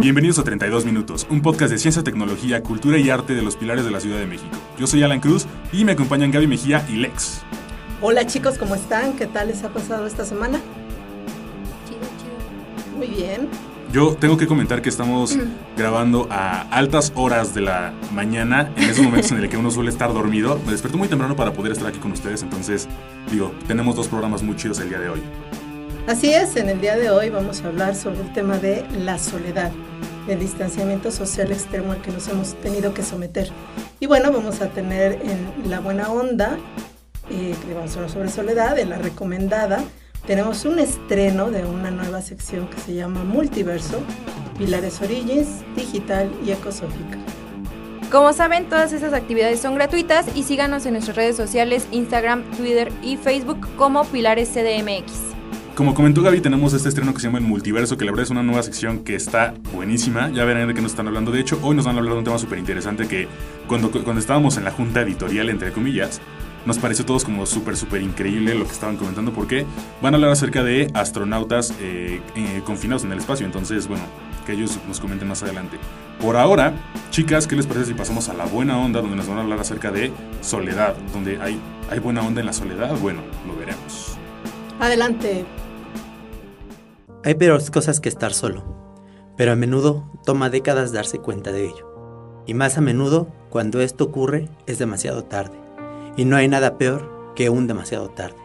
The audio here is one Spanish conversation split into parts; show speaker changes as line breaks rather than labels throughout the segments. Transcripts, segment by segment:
Bienvenidos a 32 Minutos, un podcast de ciencia, tecnología, cultura y arte de los pilares de la Ciudad de México. Yo soy Alan Cruz y me acompañan Gaby Mejía y Lex.
Hola chicos, ¿cómo están? ¿Qué tal les ha pasado esta semana?
Chido, chido.
Muy bien.
Yo tengo que comentar que estamos grabando a altas horas de la mañana, en esos momentos en el que uno suele estar dormido. Me desperté muy temprano para poder estar aquí con ustedes, entonces, digo, tenemos dos programas muy chidos el día de hoy.
Así es, en el día de hoy vamos a hablar sobre el tema de la soledad, el distanciamiento social extremo al que nos hemos tenido que someter. Y bueno, vamos a tener en la buena onda, eh, que vamos a hablar sobre soledad, en la recomendada, tenemos un estreno de una nueva sección que se llama Multiverso, Pilares Origins, Digital y Ecosófica.
Como saben, todas esas actividades son gratuitas y síganos en nuestras redes sociales, Instagram, Twitter y Facebook como Pilares CDMX.
Como comentó Gaby, tenemos este estreno que se llama El Multiverso, que la verdad es una nueva sección que está buenísima. Ya verán de qué nos están hablando. De hecho, hoy nos van a hablar de un tema súper interesante que cuando, cuando estábamos en la junta editorial, entre comillas, nos pareció todos como súper, súper increíble lo que estaban comentando porque van a hablar acerca de astronautas eh, eh, confinados en el espacio. Entonces, bueno, que ellos nos comenten más adelante. Por ahora, chicas, ¿qué les parece si pasamos a la buena onda donde nos van a hablar acerca de soledad? Donde hay, hay buena onda en la soledad. Bueno, lo veremos.
Adelante.
Hay peores cosas que estar solo, pero a menudo toma décadas darse cuenta de ello. Y más a menudo, cuando esto ocurre, es demasiado tarde. Y no hay nada peor que un demasiado tarde.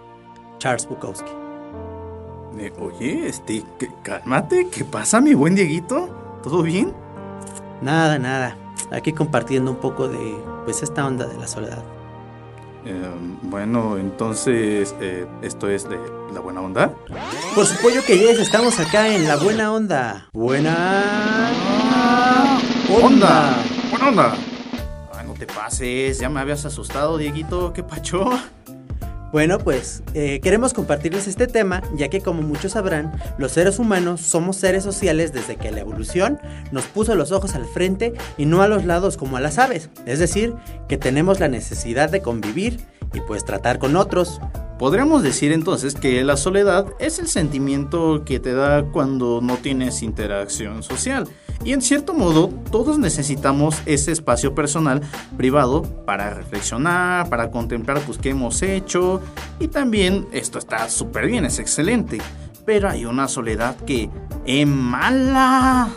Charles Bukowski.
Eh, oye, este, que- cálmate, ¿qué pasa, mi buen Dieguito? ¿Todo bien?
Nada, nada. Aquí compartiendo un poco de, pues, esta onda de la soledad.
Eh, bueno, entonces, eh, ¿esto es de la buena onda?
Por su pollo que yes, estamos acá en la buena onda. Buena onda.
¡Buena onda! Ay, no te pases, ya me habías asustado, Dieguito, ¿qué pacho?
Bueno, pues eh, queremos compartirles este tema, ya que como muchos sabrán, los seres humanos somos seres sociales desde que la evolución nos puso los ojos al frente y no a los lados como a las aves. Es decir, que tenemos la necesidad de convivir y pues tratar con otros.
Podríamos decir entonces que la soledad es el sentimiento que te da cuando no tienes interacción social. Y en cierto modo, todos necesitamos ese espacio personal privado para reflexionar, para contemplar pues qué hemos hecho. Y también esto está súper bien, es excelente. Pero hay una soledad que es mala.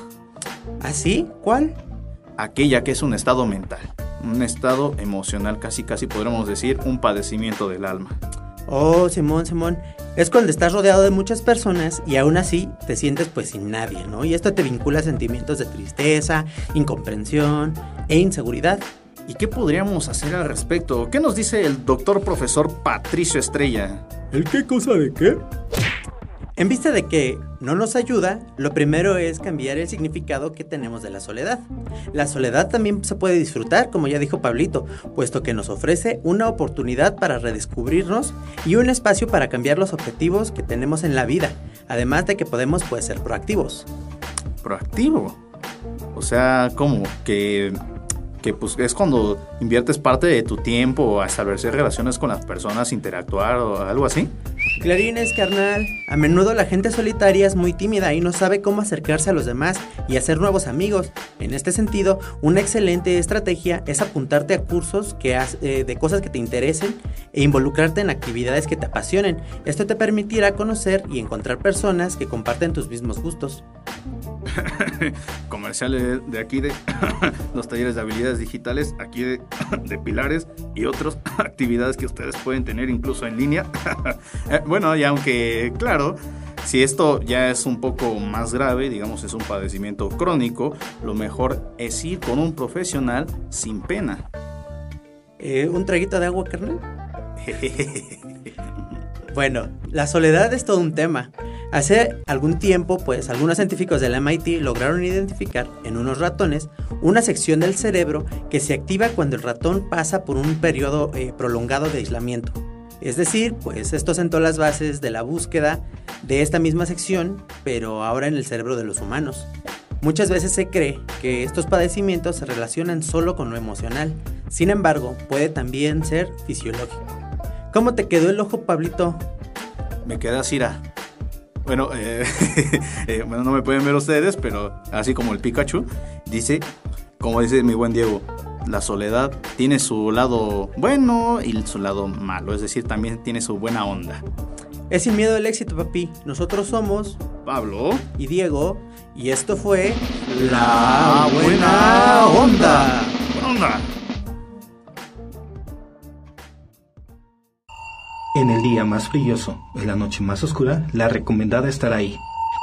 ¿Así? ¿Cuál?
Aquella que es un estado mental. Un estado emocional, casi casi podríamos decir un padecimiento del alma.
Oh, Simón, Simón. Es cuando estás rodeado de muchas personas y aún así te sientes pues sin nadie, ¿no? Y esto te vincula a sentimientos de tristeza, incomprensión e inseguridad.
¿Y qué podríamos hacer al respecto? ¿Qué nos dice el doctor profesor Patricio Estrella?
¿El qué cosa de qué? En vista de que no nos ayuda, lo primero es cambiar el significado que tenemos de la soledad. La soledad también se puede disfrutar, como ya dijo Pablito, puesto que nos ofrece una oportunidad para redescubrirnos y un espacio para cambiar los objetivos que tenemos en la vida, además de que podemos pues, ser proactivos.
Proactivo. O sea, ¿cómo? Que, que pues es cuando inviertes parte de tu tiempo a establecer relaciones con las personas, interactuar o algo así.
Clarines, carnal. A menudo la gente solitaria es muy tímida y no sabe cómo acercarse a los demás y hacer nuevos amigos. En este sentido, una excelente estrategia es apuntarte a cursos que eh, de cosas que te interesen e involucrarte en actividades que te apasionen. Esto te permitirá conocer y encontrar personas que comparten tus mismos gustos.
Comerciales de, aquí de los talleres de habilidades digitales, aquí de, de pilares y otras actividades que ustedes pueden tener incluso en línea. Eh, bueno, y aunque, claro, si esto ya es un poco más grave, digamos es un padecimiento crónico, lo mejor es ir con un profesional sin pena.
Eh, ¿Un traguito de agua, carnal? Bueno, la soledad es todo un tema. Hace algún tiempo, pues, algunos científicos del MIT lograron identificar en unos ratones una sección del cerebro que se activa cuando el ratón pasa por un periodo eh, prolongado de aislamiento. Es decir, pues esto sentó las bases de la búsqueda de esta misma sección, pero ahora en el cerebro de los humanos. Muchas veces se cree que estos padecimientos se relacionan solo con lo emocional, sin embargo, puede también ser fisiológico. ¿Cómo te quedó el ojo, Pablito?
Me queda Cira. Bueno, eh, eh, bueno, no me pueden ver ustedes, pero así como el Pikachu, dice, como dice mi buen Diego, la soledad tiene su lado bueno y su lado malo, es decir, también tiene su buena onda.
Es sin miedo al éxito, papi. Nosotros somos
Pablo
y Diego, y esto fue
La Buena Onda. Onda.
En el día más brilloso, en la noche más oscura, la recomendada estará ahí.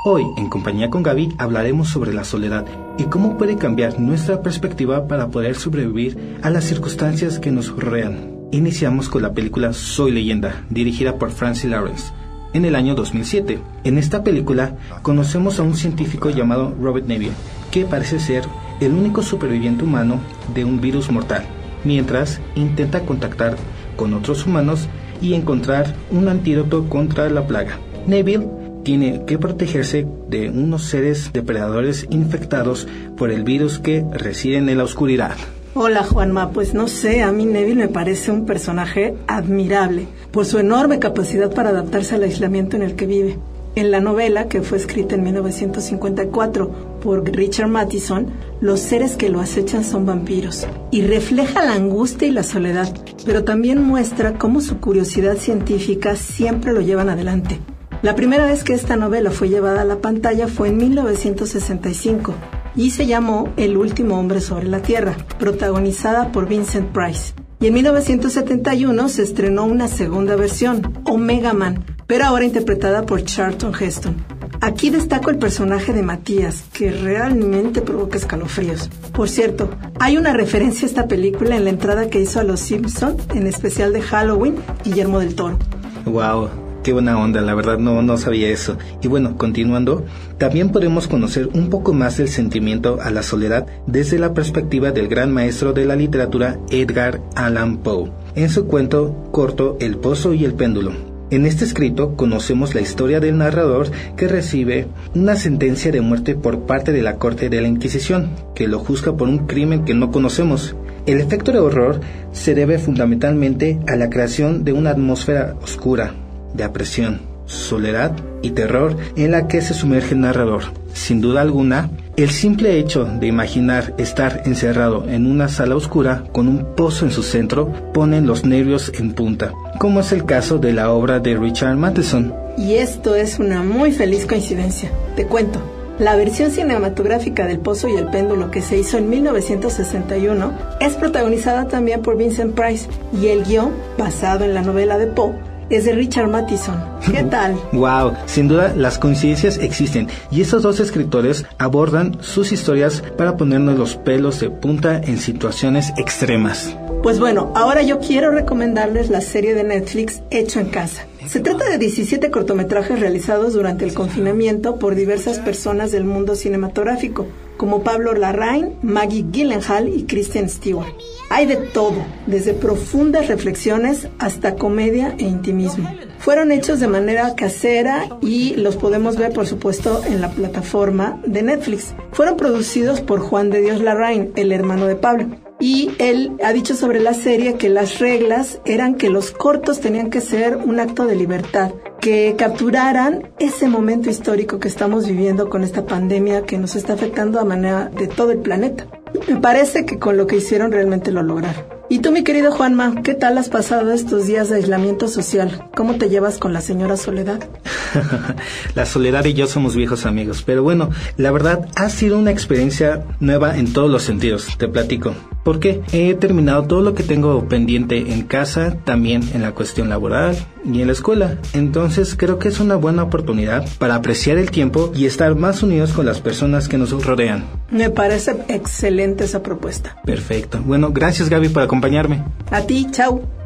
Hoy, en compañía con Gaby, hablaremos sobre la soledad y cómo puede cambiar nuestra perspectiva para poder sobrevivir a las circunstancias que nos rodean. Iniciamos con la película Soy leyenda, dirigida por Francis Lawrence, en el año 2007. En esta película conocemos a un científico llamado Robert Neville, que parece ser el único superviviente humano de un virus mortal, mientras intenta contactar con otros humanos y encontrar un antídoto contra la plaga. Neville tiene que protegerse de unos seres depredadores infectados por el virus que residen en la oscuridad.
Hola Juanma, pues no sé, a mí Neville me parece un personaje admirable por su enorme capacidad para adaptarse al aislamiento en el que vive. En la novela, que fue escrita en 1954 por Richard Matheson, los seres que lo acechan son vampiros y refleja la angustia y la soledad, pero también muestra cómo su curiosidad científica siempre lo llevan adelante. La primera vez que esta novela fue llevada a la pantalla fue en 1965 y se llamó El último hombre sobre la Tierra, protagonizada por Vincent Price. Y en 1971 se estrenó una segunda versión, Omega Man, pero ahora interpretada por Charlton Heston. Aquí destaco el personaje de Matías, que realmente provoca escalofríos. Por cierto, hay una referencia a esta película en la entrada que hizo a Los Simpson, en especial de Halloween, Guillermo del Toro.
Wow, Qué buena onda, la verdad no, no sabía eso. Y bueno, continuando, también podemos conocer un poco más del sentimiento a la soledad desde la perspectiva del gran maestro de la literatura Edgar Allan Poe, en su cuento corto El Pozo y el Péndulo. En este escrito conocemos la historia del narrador que recibe una sentencia de muerte por parte de la corte de la Inquisición, que lo juzga por un crimen que no conocemos. El efecto de horror se debe fundamentalmente a la creación de una atmósfera oscura, de apresión, soledad y terror en la que se sumerge el narrador. Sin duda alguna, el simple hecho de imaginar estar encerrado en una sala oscura con un pozo en su centro pone los nervios en punta, como es el caso de la obra de Richard Matheson.
Y esto es una muy feliz coincidencia. Te cuento. La versión cinematográfica del Pozo y el Péndulo que se hizo en 1961 es protagonizada también por Vincent Price y el guion, basado en la novela de Poe, es de Richard Matheson. ¿Qué tal?
Wow, sin duda las coincidencias existen y estos dos escritores abordan sus historias para ponernos los pelos de punta en situaciones extremas.
Pues bueno, ahora yo quiero recomendarles la serie de Netflix Hecho en Casa. Se trata de 17 cortometrajes realizados durante el confinamiento por diversas personas del mundo cinematográfico, como Pablo Larraín, Maggie Gyllenhaal y Kristen Stewart. Hay de todo, desde profundas reflexiones hasta comedia e intimismo. Fueron hechos de manera casera y los podemos ver, por supuesto, en la plataforma de Netflix. Fueron producidos por Juan de Dios Larraín, el hermano de Pablo. Y él ha dicho sobre la serie que las reglas eran que los cortos tenían que ser un acto de libertad, que capturaran ese momento histórico que estamos viviendo con esta pandemia que nos está afectando a manera de todo el planeta. Me parece que con lo que hicieron realmente lo lograron. Y tú, mi querido Juanma, ¿qué tal has pasado estos días de aislamiento social? ¿Cómo te llevas con la señora Soledad?
la Soledad y yo somos viejos amigos, pero bueno, la verdad ha sido una experiencia nueva en todos los sentidos, te platico. Porque he terminado todo lo que tengo pendiente en casa, también en la cuestión laboral y en la escuela. Entonces creo que es una buena oportunidad para apreciar el tiempo y estar más unidos con las personas que nos rodean.
Me parece excelente esa propuesta.
Perfecto. Bueno, gracias Gaby por acompañarme.
A ti, chao.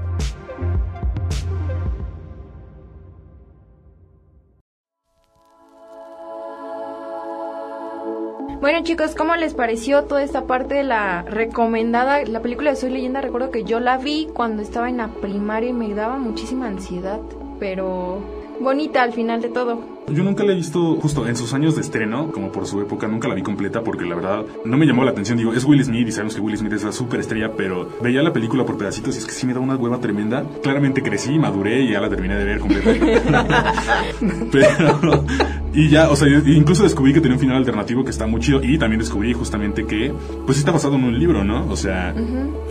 Bueno chicos, ¿cómo les pareció toda esta parte de la recomendada? La película de Soy leyenda, recuerdo que yo la vi cuando estaba en la primaria y me daba muchísima ansiedad, pero bonita al final de todo.
Yo nunca la he visto justo en sus años de estreno, como por su época, nunca la vi completa porque la verdad no me llamó la atención. Digo, es Will Smith y sabemos que Will Smith es la super estrella, pero veía la película por pedacitos y es que sí me da una hueva tremenda. Claramente crecí, maduré y ya la terminé de ver completa. pero, y ya, o sea, incluso descubrí que tenía un final alternativo que está muy chido y también descubrí justamente que, pues está basado en un libro, ¿no? O sea,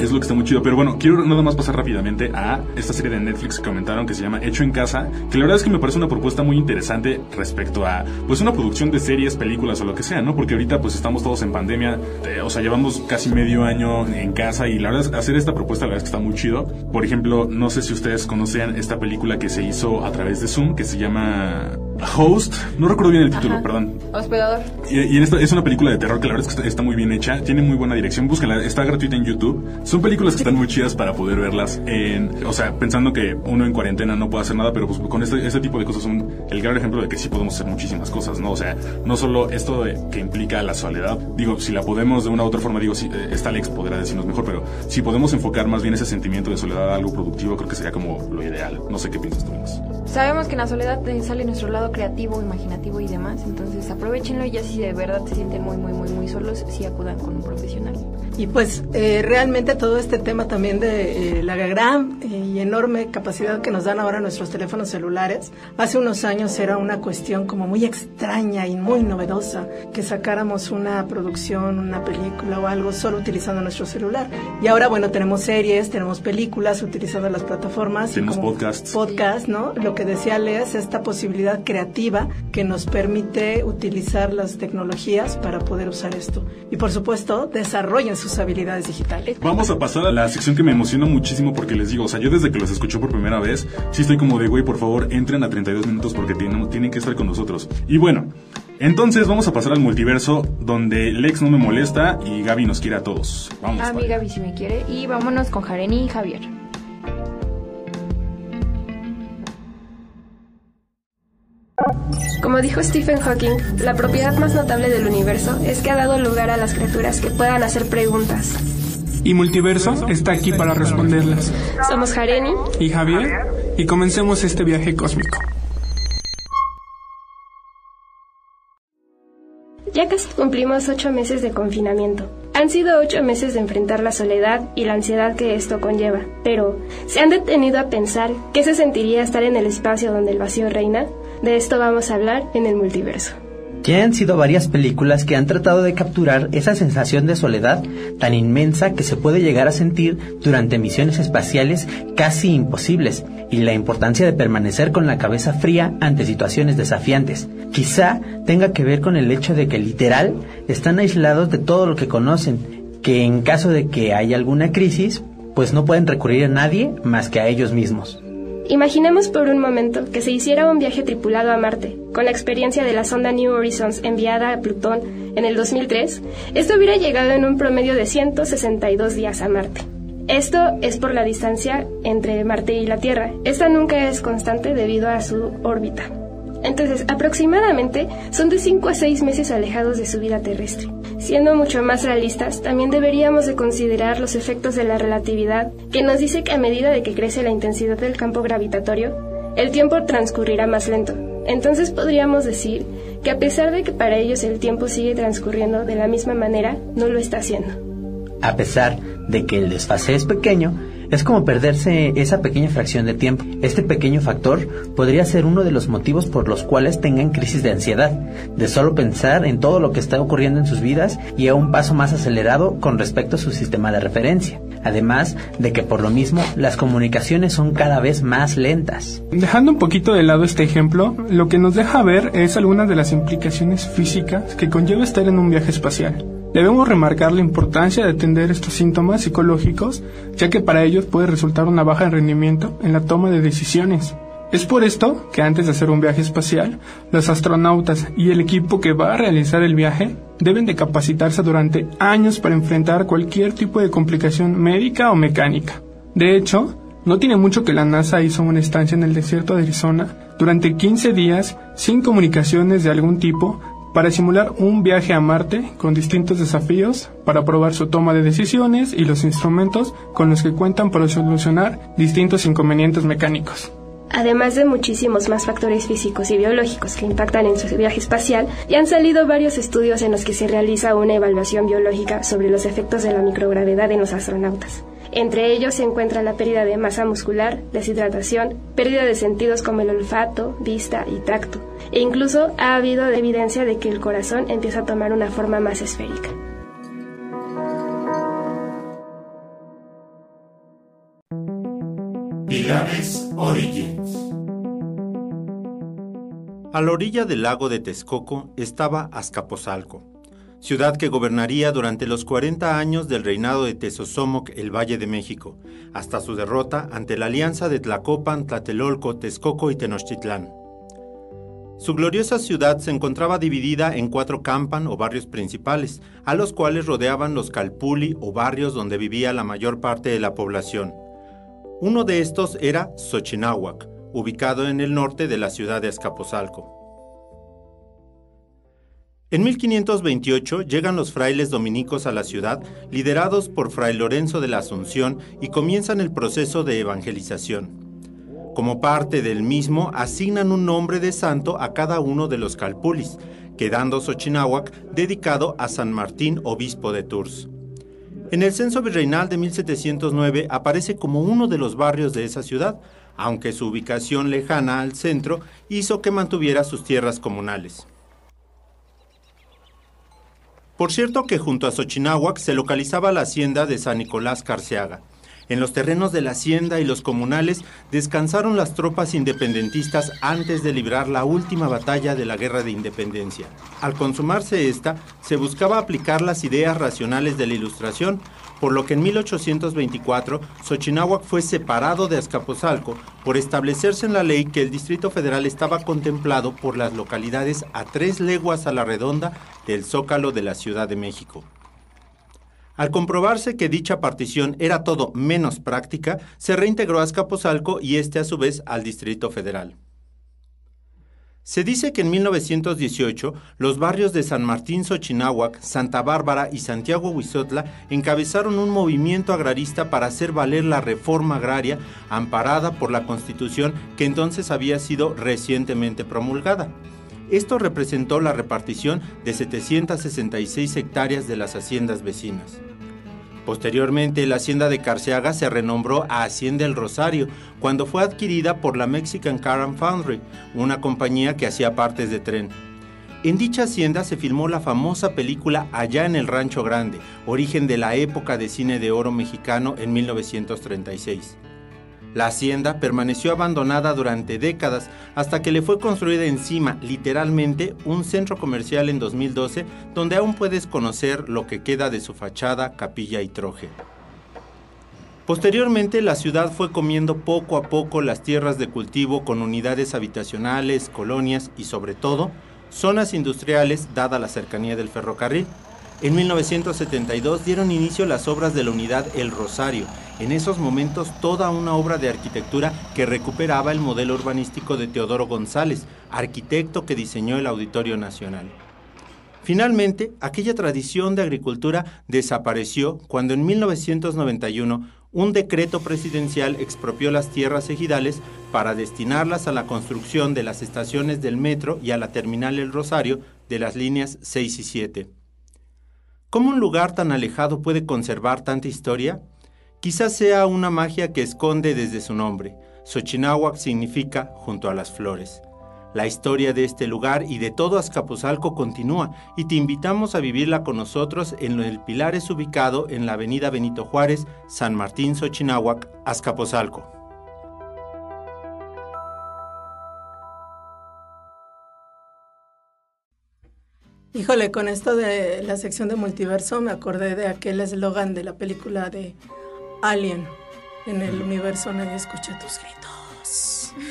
es lo que está muy chido. Pero bueno, quiero nada más pasar rápidamente a esta serie de Netflix que comentaron que se llama Hecho en Casa, que la verdad es que me parece una propuesta muy interesante respecto a pues una producción de series, películas o lo que sea, ¿no? Porque ahorita pues estamos todos en pandemia, eh, o sea, llevamos casi medio año en casa y la verdad es hacer esta propuesta la verdad es que está muy chido. Por ejemplo, no sé si ustedes conocen esta película que se hizo a través de Zoom que se llama Host, no recuerdo bien el título, perdón.
Hospedador.
Y, y esta es una película de terror que la verdad es que está, muy bien hecha, tiene muy buena dirección, búscala, está gratuita en YouTube. Son películas que están muy chidas para poder verlas en, o sea, pensando que uno en cuarentena no puede hacer nada, pero pues con este, este tipo de cosas son el gran ejemplo de que sí podemos hacer muchísimas cosas, ¿no? O sea, no solo esto de, que implica la soledad, digo, si la podemos de una u otra forma, digo, si, eh, esta Alex podrá decirnos mejor, pero si podemos enfocar más bien ese sentimiento de soledad a algo productivo, creo que sería como lo ideal. No sé qué piensas tú, más.
Sabemos que en la soledad sale nuestro lado creativo, imaginativo y demás, entonces aprovechenlo y ya si de verdad se sienten muy, muy, muy, muy solos, sí acudan con un profesional.
Y pues eh, realmente todo este tema también de eh, la gran eh, y enorme capacidad que nos dan ahora nuestros teléfonos celulares, hace unos años era una cuestión como muy extraña y muy novedosa que sacáramos una producción, una película o algo solo utilizando nuestro celular. Y ahora, bueno, tenemos series, tenemos películas utilizando las plataformas.
Tenemos podcasts.
Podcast, ¿no? Lo que decía Les, esta posibilidad creativa que nos permite utilizar las tecnologías para poder usar esto. Y por supuesto, desarrollen su sus habilidades digitales.
Vamos a pasar a la sección que me emociona muchísimo porque les digo, o sea, yo desde que los escucho por primera vez, sí estoy como de, güey, por favor, entren a 32 minutos porque tienen, tienen que estar con nosotros. Y bueno, entonces vamos a pasar al multiverso donde Lex no me molesta y Gaby nos quiere a todos. Vamos.
A mí Gaby sí me quiere y vámonos con Jareni y Javier.
Como dijo Stephen Hawking, la propiedad más notable del universo es que ha dado lugar a las criaturas que puedan hacer preguntas.
Y Multiverso está aquí para responderlas.
Somos Jareni
y Javier y comencemos este viaje cósmico.
Ya casi cumplimos ocho meses de confinamiento. Han sido ocho meses de enfrentar la soledad y la ansiedad que esto conlleva, pero ¿se han detenido a pensar qué se sentiría estar en el espacio donde el vacío reina? De esto vamos a hablar en el multiverso.
Ya han sido varias películas que han tratado de capturar esa sensación de soledad tan inmensa que se puede llegar a sentir durante misiones espaciales casi imposibles y la importancia de permanecer con la cabeza fría ante situaciones desafiantes. Quizá tenga que ver con el hecho de que literal están aislados de todo lo que conocen, que en caso de que haya alguna crisis, pues no pueden recurrir a nadie más que a ellos mismos.
Imaginemos por un momento que se hiciera un viaje tripulado a Marte, con la experiencia de la sonda New Horizons enviada a Plutón en el 2003, esto hubiera llegado en un promedio de 162 días a Marte. Esto es por la distancia entre Marte y la Tierra. Esta nunca es constante debido a su órbita. Entonces, aproximadamente son de 5 a 6 meses alejados de su vida terrestre. Siendo mucho más realistas, también deberíamos de considerar los efectos de la relatividad, que nos dice que a medida de que crece la intensidad del campo gravitatorio, el tiempo transcurrirá más lento. Entonces podríamos decir que a pesar de que para ellos el tiempo sigue transcurriendo de la misma manera, no lo está haciendo.
A pesar de que el desfase es pequeño, es como perderse esa pequeña fracción de tiempo. Este pequeño factor podría ser uno de los motivos por los cuales tengan crisis de ansiedad, de solo pensar en todo lo que está ocurriendo en sus vidas y a un paso más acelerado con respecto a su sistema de referencia. Además de que por lo mismo las comunicaciones son cada vez más lentas.
Dejando un poquito de lado este ejemplo, lo que nos deja ver es algunas de las implicaciones físicas que conlleva estar en un viaje espacial. Debemos remarcar la importancia de atender estos síntomas psicológicos, ya que para ellos puede resultar una baja en rendimiento en la toma de decisiones. Es por esto que antes de hacer un viaje espacial, los astronautas y el equipo que va a realizar el viaje deben de capacitarse durante años para enfrentar cualquier tipo de complicación médica o mecánica. De hecho, no tiene mucho que la NASA hizo una estancia en el desierto de Arizona durante 15 días sin comunicaciones de algún tipo para simular un viaje a Marte con distintos desafíos para probar su toma de decisiones y los instrumentos con los que cuentan para solucionar distintos inconvenientes mecánicos.
Además de muchísimos más factores físicos y biológicos que impactan en su viaje espacial, ya han salido varios estudios en los que se realiza una evaluación biológica sobre los efectos de la microgravedad en los astronautas. Entre ellos se encuentra la pérdida de masa muscular, deshidratación, pérdida de sentidos como el olfato, vista y tacto, e incluso ha habido evidencia de que el corazón empieza a tomar una forma más esférica.
Origins.
A la orilla del lago de Texcoco estaba Azcapotzalco, ciudad que gobernaría durante los 40 años del reinado de Tezosomoc el Valle de México, hasta su derrota ante la alianza de Tlacopan, Tlatelolco, Texcoco y Tenochtitlán. Su gloriosa ciudad se encontraba dividida en cuatro campan o barrios principales, a los cuales rodeaban los calpuli o barrios donde vivía la mayor parte de la población. Uno de estos era Xochinahuac, ubicado en el norte de la ciudad de Azcapotzalco. En 1528 llegan los frailes dominicos a la ciudad, liderados por Fray Lorenzo de la Asunción, y comienzan el proceso de evangelización. Como parte del mismo, asignan un nombre de santo a cada uno de los calpulis, quedando Xochinahuac dedicado a San Martín, obispo de Tours. En el censo virreinal de 1709 aparece como uno de los barrios de esa ciudad, aunque su ubicación lejana al centro hizo que mantuviera sus tierras comunales. Por cierto que junto a Xochinahuac se localizaba la hacienda de San Nicolás Carceaga, en los terrenos de la hacienda y los comunales descansaron las tropas independentistas antes de librar la última batalla de la Guerra de Independencia. Al consumarse esta, se buscaba aplicar las ideas racionales de la Ilustración, por lo que en 1824 Xochinahuac fue separado de Azcapotzalco por establecerse en la ley que el Distrito Federal estaba contemplado por las localidades a tres leguas a la redonda del zócalo de la Ciudad de México. Al comprobarse que dicha partición era todo menos práctica, se reintegró a Azcapotzalco y este a su vez al Distrito Federal. Se dice que en 1918 los barrios de San Martín Xochinahuac, Santa Bárbara y Santiago Huizotla encabezaron un movimiento agrarista para hacer valer la reforma agraria amparada por la Constitución que entonces había sido recientemente promulgada. Esto representó la repartición de 766 hectáreas de las haciendas vecinas. Posteriormente, la hacienda de Carceaga se renombró a Hacienda El Rosario cuando fue adquirida por la Mexican Car Foundry, una compañía que hacía partes de tren. En dicha hacienda se filmó la famosa película Allá en el Rancho Grande, origen de la época de cine de oro mexicano en 1936. La hacienda permaneció abandonada durante décadas hasta que le fue construida encima, literalmente, un centro comercial en 2012 donde aún puedes conocer lo que queda de su fachada, capilla y troje. Posteriormente, la ciudad fue comiendo poco a poco las tierras de cultivo con unidades habitacionales, colonias y sobre todo, zonas industriales dada la cercanía del ferrocarril. En 1972 dieron inicio las obras de la unidad El Rosario, en esos momentos toda una obra de arquitectura que recuperaba el modelo urbanístico de Teodoro González, arquitecto que diseñó el Auditorio Nacional. Finalmente, aquella tradición de agricultura desapareció cuando en 1991 un decreto presidencial expropió las tierras ejidales para destinarlas a la construcción de las estaciones del metro y a la terminal El Rosario de las líneas 6 y 7. ¿Cómo un lugar tan alejado puede conservar tanta historia? Quizás sea una magia que esconde desde su nombre. Xochinahuac significa junto a las flores. La historia de este lugar y de todo Azcapotzalco continúa y te invitamos a vivirla con nosotros en el Pilares ubicado en la avenida Benito Juárez, San Martín Xochinahuac, Azcapotzalco.
Híjole, con esto de la sección de multiverso me acordé de aquel eslogan de la película de Alien. En el universo nadie escucha tus gritos.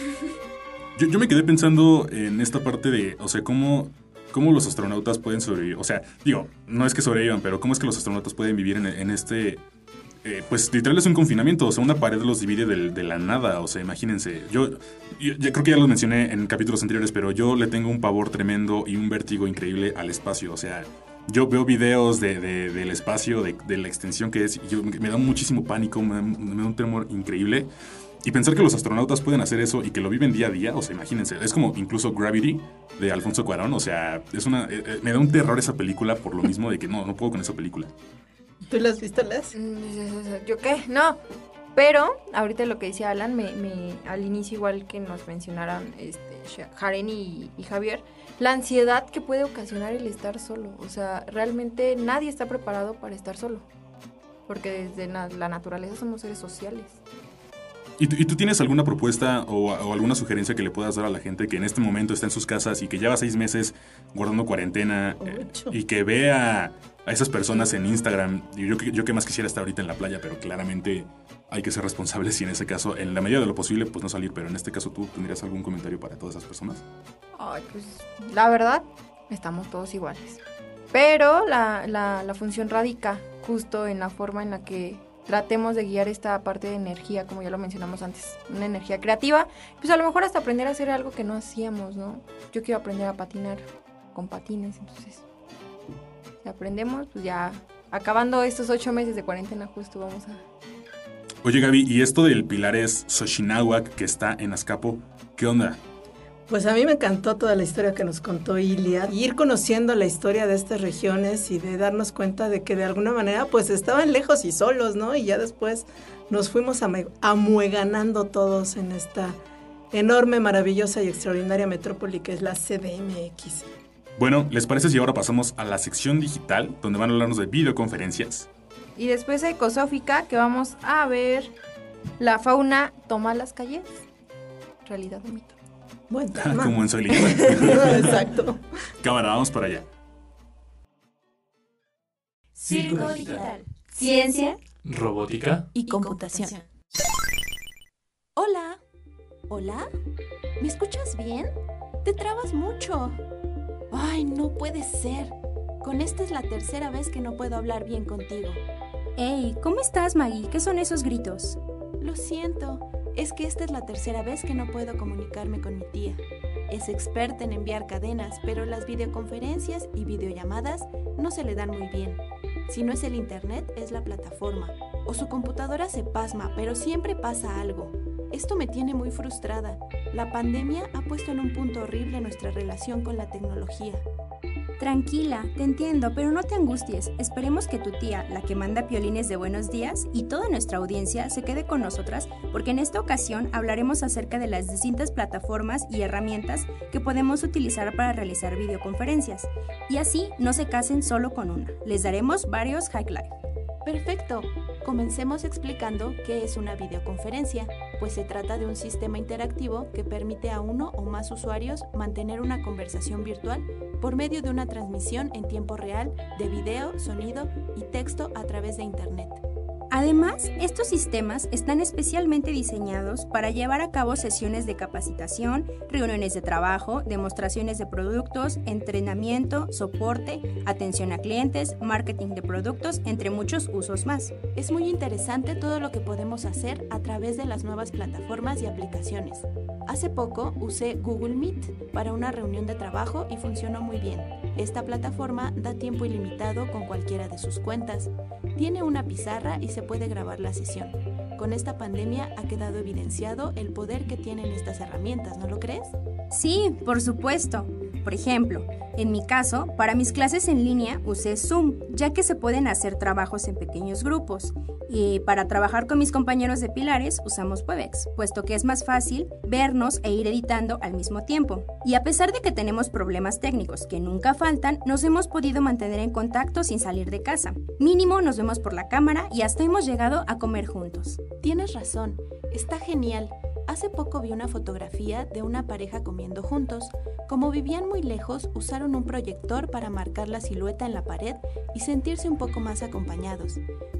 Yo, yo me quedé pensando en esta parte de, o sea, cómo, cómo los astronautas pueden sobrevivir. O sea, digo, no es que sobrevivan, pero cómo es que los astronautas pueden vivir en, en este eh, pues literal es un confinamiento, o sea, una pared los divide de la nada, o sea, imagínense. Yo, yo, creo que ya lo mencioné en capítulos anteriores, pero yo le tengo un pavor tremendo y un vértigo increíble al espacio, o sea, yo veo videos de, del espacio, de, la extensión que es, y yo, me da muchísimo pánico, me da, un temor increíble. Y pensar que los astronautas pueden hacer eso y que lo viven día a día, o sea, imagínense, es como incluso Gravity de Alfonso Cuarón, o sea, es una, eh, eh, me da un terror esa película por lo mismo de que no, no puedo con esa película.
¿Tú la has visto, Les?
Mm, ¿Yo qué? No. Pero, ahorita lo que decía Alan, me, me, al inicio igual que nos mencionaron este, Jaren y, y Javier, la ansiedad que puede ocasionar el estar solo. O sea, realmente nadie está preparado para estar solo. Porque desde la, la naturaleza somos seres sociales.
¿Y tú, y tú tienes alguna propuesta o, o alguna sugerencia que le puedas dar a la gente que en este momento está en sus casas y que lleva seis meses guardando cuarentena eh, y que vea a esas personas en Instagram? Yo, yo que más quisiera estar ahorita en la playa, pero claramente hay que ser responsables y en ese caso, en la medida de lo posible, pues no salir. Pero en este caso, ¿tú tendrías algún comentario para todas esas personas?
Ay, pues la verdad, estamos todos iguales. Pero la, la, la función radica justo en la forma en la que tratemos de guiar esta parte de energía, como ya lo mencionamos antes, una energía creativa. Pues a lo mejor hasta aprender a hacer algo que no hacíamos, ¿no? Yo quiero aprender a patinar con patines, entonces. Aprendemos, pues ya acabando estos ocho meses de cuarentena, justo vamos a
Oye, Gaby, ¿y esto del Pilares Xochinahuac que está en Azcapo, qué onda?
Pues a mí me encantó toda la historia que nos contó Ilia. Y ir conociendo la historia de estas regiones y de darnos cuenta de que de alguna manera pues estaban lejos y solos, ¿no? Y ya después nos fuimos amueganando todos en esta enorme, maravillosa y extraordinaria metrópoli que es la CDMX.
Bueno, ¿les parece si ahora pasamos a la sección digital, donde van a hablarnos de videoconferencias?
Y después de Ecosófica, que vamos a ver la fauna toma las calles. Realidad o mito.
Buen tema.
Como en Soy.
Exacto.
Cámara, vamos para allá.
Circo Digital. Ciencia
Robótica.
y computación. Hola. ¿Hola? ¿Me escuchas bien? Te trabas mucho. Ay, no puede ser. Con esta es la tercera vez que no puedo hablar bien contigo.
Hey, ¿cómo estás, Maggie? ¿Qué son esos gritos?
Lo siento. Es que esta es la tercera vez que no puedo comunicarme con mi tía. Es experta en enviar cadenas, pero las videoconferencias y videollamadas no se le dan muy bien. Si no es el internet, es la plataforma. O su computadora se pasma, pero siempre pasa algo. Esto me tiene muy frustrada. La pandemia ha puesto en un punto horrible nuestra relación con la tecnología.
Tranquila, te entiendo, pero no te angusties. Esperemos que tu tía, la que manda piolines de buenos días, y toda nuestra audiencia se quede con nosotras, porque en esta ocasión hablaremos acerca de las distintas plataformas y herramientas que podemos utilizar para realizar videoconferencias. Y así no se casen solo con una. Les daremos varios Hack Life.
Perfecto. Comencemos explicando qué es una videoconferencia, pues se trata de un sistema interactivo que permite a uno o más usuarios mantener una conversación virtual por medio de una transmisión en tiempo real de video, sonido y texto a través de Internet.
Además, estos sistemas están especialmente diseñados para llevar a cabo sesiones de capacitación, reuniones de trabajo, demostraciones de productos, entrenamiento, soporte, atención a clientes, marketing de productos, entre muchos usos más.
Es muy interesante todo lo que podemos hacer a través de las nuevas plataformas y aplicaciones. Hace poco usé Google Meet para una reunión de trabajo y funcionó muy bien. Esta plataforma da tiempo ilimitado con cualquiera de sus cuentas. Tiene una pizarra y se puede grabar la sesión. Con esta pandemia ha quedado evidenciado el poder que tienen estas herramientas, ¿no lo crees?
Sí, por supuesto. Por ejemplo, en mi caso, para mis clases en línea usé Zoom, ya que se pueden hacer trabajos en pequeños grupos. Y para trabajar con mis compañeros de Pilares usamos Webex, puesto que es más fácil vernos e ir editando al mismo tiempo. Y a pesar de que tenemos problemas técnicos que nunca faltan, nos hemos podido mantener en contacto sin salir de casa. Mínimo nos vemos por la cámara y hasta hemos llegado a comer juntos.
Tienes razón, está genial. Hace poco vi una fotografía de una pareja comiendo juntos. Como vivían muy lejos, usaron un proyector para marcar la silueta en la pared y sentirse un poco más acompañados.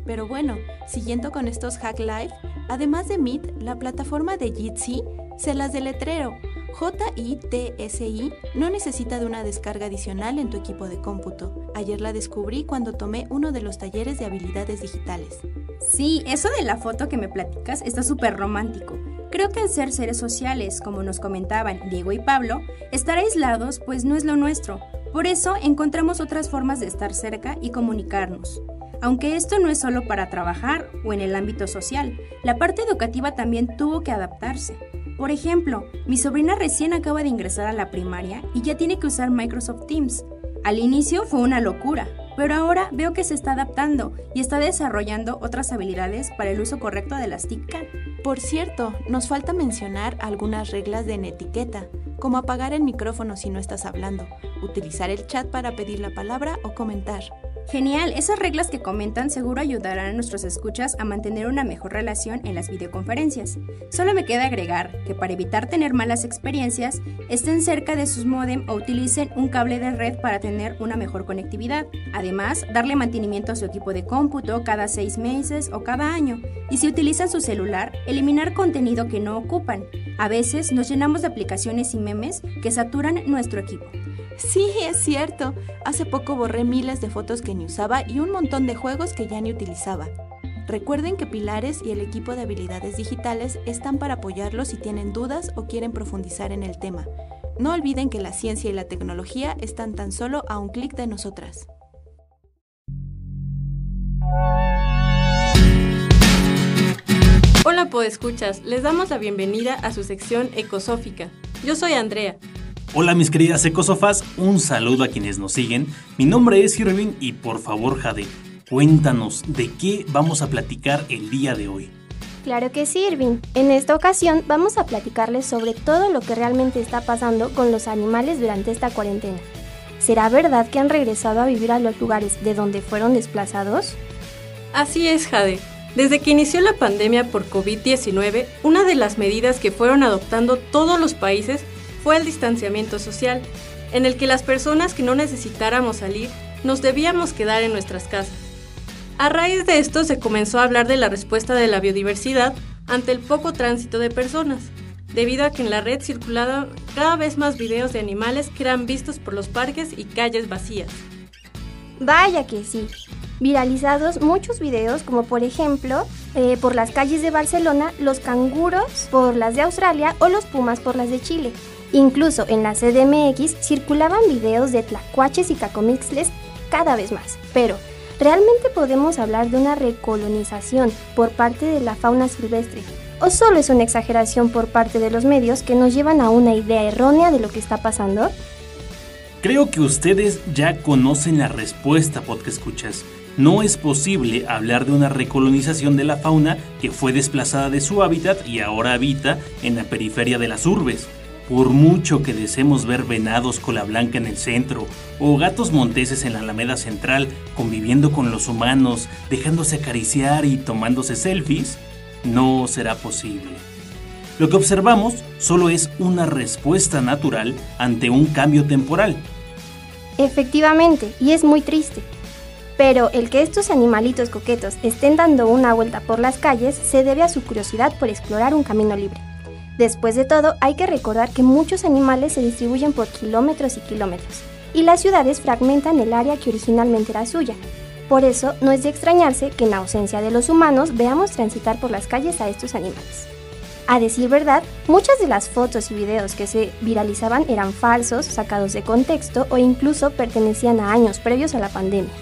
Pero bueno, siguiendo con estos Hack Life, además de Meet, la plataforma de Jitsi se las deletreo. J-I-T-S-I no necesita de una descarga adicional en tu equipo de cómputo. Ayer la descubrí cuando tomé uno de los talleres de habilidades digitales.
Sí, eso de la foto que me platicas está súper romántico. Creo que al ser seres sociales, como nos comentaban Diego y Pablo, estar aislados pues no es lo nuestro. Por eso encontramos otras formas de estar cerca y comunicarnos. aunque esto no es solo para trabajar o en el ámbito social, la parte educativa también tuvo que adaptarse. Por ejemplo, mi sobrina recién acaba de ingresar a la primaria y ya tiene que usar Microsoft Teams. Al inicio fue una locura, pero ahora veo que se está adaptando y está desarrollando otras habilidades para el uso correcto de las TICCAT.
Por cierto, nos falta mencionar algunas reglas de etiqueta, como apagar el micrófono si no estás hablando, utilizar el chat para pedir la palabra o comentar.
Genial, esas reglas que comentan seguro ayudarán a nuestros escuchas a mantener una mejor relación en las videoconferencias. Solo me queda agregar que para evitar tener malas experiencias, estén cerca de sus modem o utilicen un cable de red para tener una mejor conectividad. Además, darle mantenimiento a su equipo de cómputo cada seis meses o cada año. Y si utilizan su celular, eliminar contenido que no ocupan. A veces nos llenamos de aplicaciones y memes que saturan nuestro equipo.
Sí, es cierto. Hace poco borré miles de fotos que ni usaba y un montón de juegos que ya ni utilizaba. Recuerden que Pilares y el equipo de habilidades digitales están para apoyarlos si tienen dudas o quieren profundizar en el tema. No olviden que la ciencia y la tecnología están tan solo a un clic de nosotras.
Hola podescuchas, les damos la bienvenida a su sección ecosófica. Yo soy Andrea
Hola mis queridas ecosofas, un saludo a quienes nos siguen. Mi nombre es Irving y por favor Jade, cuéntanos de qué vamos a platicar el día de hoy.
Claro que sí, Irving. En esta ocasión vamos a platicarles sobre todo lo que realmente está pasando con los animales durante esta cuarentena. ¿Será verdad que han regresado a vivir a los lugares de donde fueron desplazados?
Así es, Jade. Desde que inició la pandemia por COVID-19, una de las medidas que fueron adoptando todos los países fue el distanciamiento social, en el que las personas que no necesitáramos salir nos debíamos quedar en nuestras casas. A raíz de esto se comenzó a hablar de la respuesta de la biodiversidad ante el poco tránsito de personas, debido a que en la red circulaban cada vez más videos de animales que eran vistos por los parques y calles vacías.
Vaya que sí. Viralizados muchos videos como por ejemplo eh, por las calles de Barcelona, los canguros por las de Australia o los pumas por las de Chile. Incluso en la CDMX circulaban videos de tlacuaches y cacomixles cada vez más. Pero, ¿realmente podemos hablar de una recolonización por parte de la fauna silvestre? ¿O solo es una exageración por parte de los medios que nos llevan a una idea errónea de lo que está pasando?
Creo que ustedes ya conocen la respuesta, porque escuchas. No es posible hablar de una recolonización de la fauna que fue desplazada de su hábitat y ahora habita en la periferia de las urbes. Por mucho que deseemos ver venados cola blanca en el centro o gatos monteses en la Alameda Central conviviendo con los humanos, dejándose acariciar y tomándose selfies, no será posible. Lo que observamos solo es una respuesta natural ante un cambio temporal.
Efectivamente, y es muy triste. Pero el que estos animalitos coquetos estén dando una vuelta por las calles se debe a su curiosidad por explorar un camino libre. Después de todo, hay que recordar que muchos animales se distribuyen por kilómetros y kilómetros, y las ciudades fragmentan el área que originalmente era suya. Por eso, no es de extrañarse que en ausencia de los humanos veamos transitar por las calles a estos animales. A decir verdad, muchas de las fotos y videos que se viralizaban eran falsos, sacados de contexto o incluso pertenecían a años previos a la pandemia.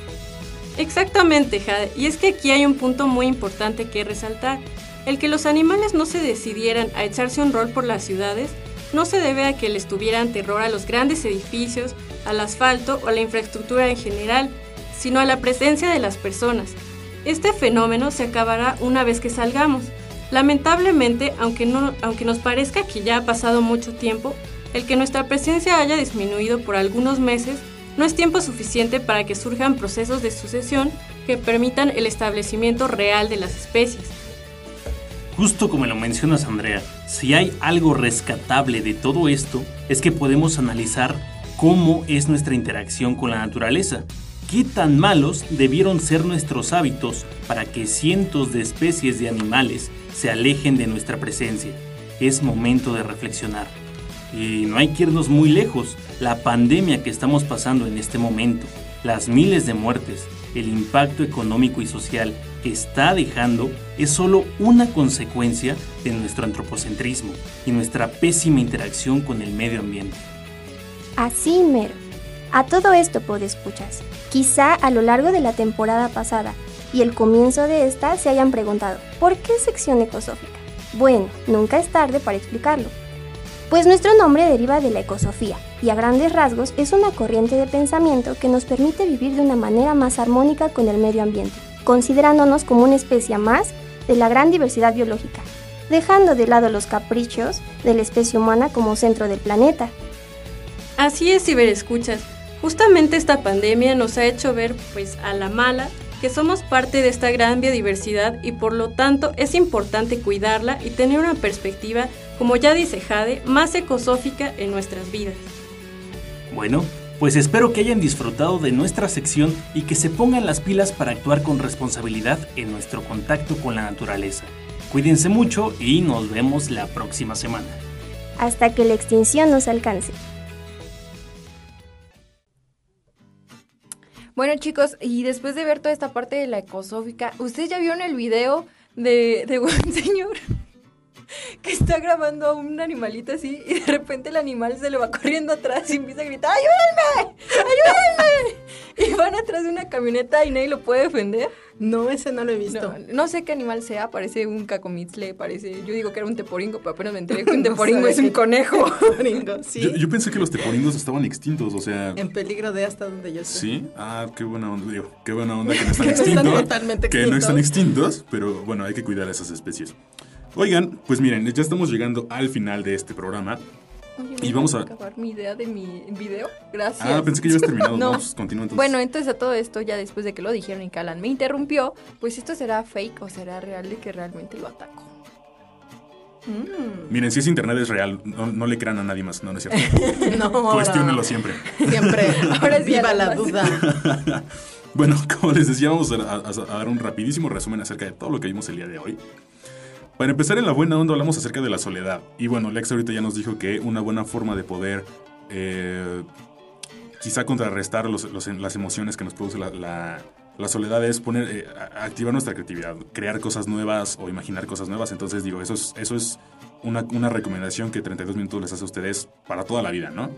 Exactamente, Jade, y es que aquí hay un punto muy importante que resaltar. El que los animales no se decidieran a echarse un rol por las ciudades no se debe a que les tuvieran terror a los grandes edificios, al asfalto o a la infraestructura en general, sino a la presencia de las personas. Este fenómeno se acabará una vez que salgamos. Lamentablemente, aunque, no, aunque nos parezca que ya ha pasado mucho tiempo, el que nuestra presencia haya disminuido por algunos meses no es tiempo suficiente para que surjan procesos de sucesión que permitan el establecimiento real de las especies.
Justo como lo mencionas Andrea, si hay algo rescatable de todo esto, es que podemos analizar cómo es nuestra interacción con la naturaleza. ¿Qué tan malos debieron ser nuestros hábitos para que cientos de especies de animales se alejen de nuestra presencia? Es momento de reflexionar. Y no hay que irnos muy lejos. La pandemia que estamos pasando en este momento, las miles de muertes, el impacto económico y social está dejando es solo una consecuencia de nuestro antropocentrismo y nuestra pésima interacción con el medio ambiente.
Así mero. A todo esto, escuchas. Quizá a lo largo de la temporada pasada y el comienzo de esta se hayan preguntado, ¿por qué sección ecosófica? Bueno, nunca es tarde para explicarlo. Pues nuestro nombre deriva de la ecosofía y a grandes rasgos es una corriente de pensamiento que nos permite vivir de una manera más armónica con el medio ambiente, considerándonos como una especie más de la gran diversidad biológica, dejando de lado los caprichos de la especie humana como centro del planeta.
Así es, ciberescuchas. Justamente esta pandemia nos ha hecho ver, pues, a la mala, que somos parte de esta gran biodiversidad y por lo tanto es importante cuidarla y tener una perspectiva, como ya dice Jade, más ecosófica en nuestras vidas.
Bueno, pues espero que hayan disfrutado de nuestra sección y que se pongan las pilas para actuar con responsabilidad en nuestro contacto con la naturaleza. Cuídense mucho y nos vemos la próxima semana.
Hasta que la extinción nos alcance.
Bueno chicos, y después de ver toda esta parte de la ecosófica, ¿ustedes ya vieron el video de, de un señor que está grabando a un animalito así y de repente el animal se le va corriendo atrás y empieza a gritar ¡Ayúdenme! ¡Ayúdenme! Y van atrás de una camioneta y nadie lo puede defender.
No, ese no lo he visto.
No, sé qué animal sea, parece un cacomitzle, parece... Yo digo que era un teporingo, pero apenas me enteré que un teporingo es un conejo.
yo, pensé que los teporingos estaban extintos, o sea...
En peligro de hasta donde yo sé.
Sí, ah, qué buena onda, digo, qué buena onda que no están extintos. que no están extintos, pero bueno, hay que cuidar a esas especies. Oigan, pues miren, ya estamos llegando al final de este programa.
y vamos a acabar mi idea de mi video. Gracias.
Ah, pensé que ya habías terminado. no. Vamos, continúa entonces.
Bueno, entonces a todo esto, ya después de que lo dijeron y Calan me interrumpió, pues esto será fake o será real de que realmente lo atacó.
Mm. Miren, si es internet es real, no, le crean a nadie más, no, no es cierto. no. Cuestiónenlo siempre.
Siempre. Ahora es Viva la duda.
bueno, como les decía, vamos a dar un rapidísimo resumen acerca de todo lo que vimos el día de hoy. Para empezar en la buena onda hablamos acerca de la soledad. Y bueno, Lex ahorita ya nos dijo que una buena forma de poder eh, quizá contrarrestar las emociones que nos produce la, soledad es poner, eh, activar nuestra creatividad, crear cosas nuevas o imaginar cosas nuevas. Entonces digo, eso es, eso es una, una recomendación que 32 minutos les hace a ustedes para toda la vida, ¿no?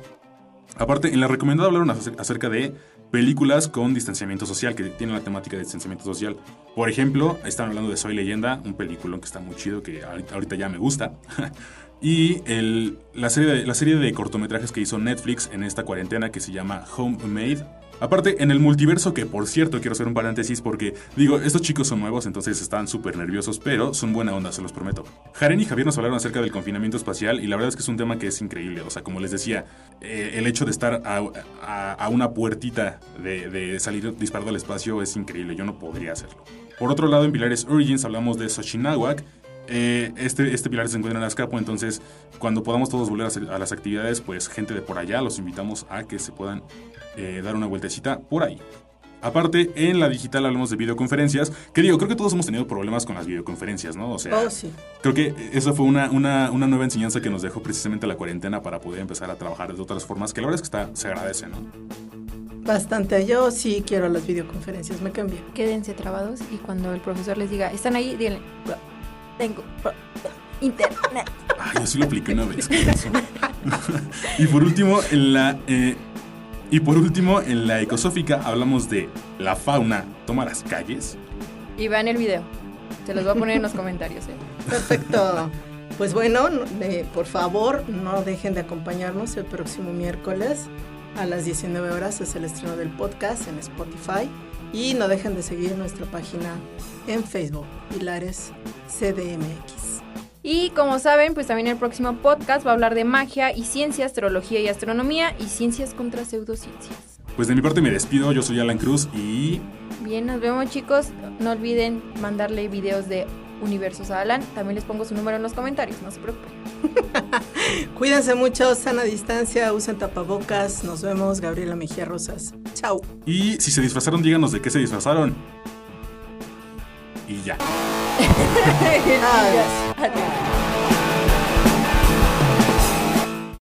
Aparte, en la recomendada hablaron acerca de películas con distanciamiento social, que tienen la temática de distanciamiento social. Por ejemplo, están hablando de Soy Leyenda, un película que está muy chido, que ahorita ya me gusta. y la, serie la serie de cortometrajes que hizo Netflix en esta cuarentena que se llama Homemade Aparte, en el multiverso, que por cierto quiero hacer un paréntesis porque digo, estos chicos son nuevos, entonces están súper nerviosos, pero son buena onda, se los prometo. Jaren y Javier nos hablaron acerca del confinamiento espacial y la verdad es que es un tema que es increíble. O sea, como les decía, eh, el hecho de estar a, una puertita de, salir disparado al espacio es increíble, yo no podría hacerlo. Por otro lado, en Pilares Origins hablamos de Xochinahuac, eh, este, este pilar se encuentra en Azcapo, entonces cuando podamos todos volver a, a, las actividades, pues gente de por allá los invitamos a que se puedan eh, dar una vueltecita por ahí. Aparte, en la digital hablamos de videoconferencias, que digo, creo que todos hemos tenido problemas con las videoconferencias, ¿no? O sea,
oh, sí.
creo que esa fue una, una, una, nueva enseñanza que nos dejó precisamente la cuarentena para poder empezar a trabajar de otras formas, que la verdad es que está, se agradece, ¿no?
Bastante, yo sí quiero las videoconferencias, me cambié.
Quédense trabados y cuando el profesor les diga, están ahí, díganle, tengo internet.
Ay, yo sí lo apliqué una vez. y por último, en la... Eh, y por último, en la ecosófica hablamos de la fauna toma las calles.
Y vean el video. Se los voy a poner en los comentarios. ¿eh?
Perfecto. Pues bueno, por favor, no dejen de acompañarnos el próximo miércoles a las 19 horas. Es el estreno del podcast en Spotify. Y no dejen de seguir nuestra página en Facebook, Pilares CDMX.
Y como saben, pues también el próximo podcast va a hablar de magia y ciencia, astrología y astronomía y ciencias contra pseudociencias.
Pues de mi parte me despido, yo soy Alan Cruz y...
Bien, nos vemos chicos. No olviden mandarle videos de universos a Alan. También les pongo su número en los comentarios, no se preocupen.
Cuídense mucho, sana distancia, usen tapabocas. Nos vemos, Gabriela Mejía Rosas. Chao.
Y si se disfrazaron, díganos de qué se disfrazaron. Y ya. Adiós. Adiós.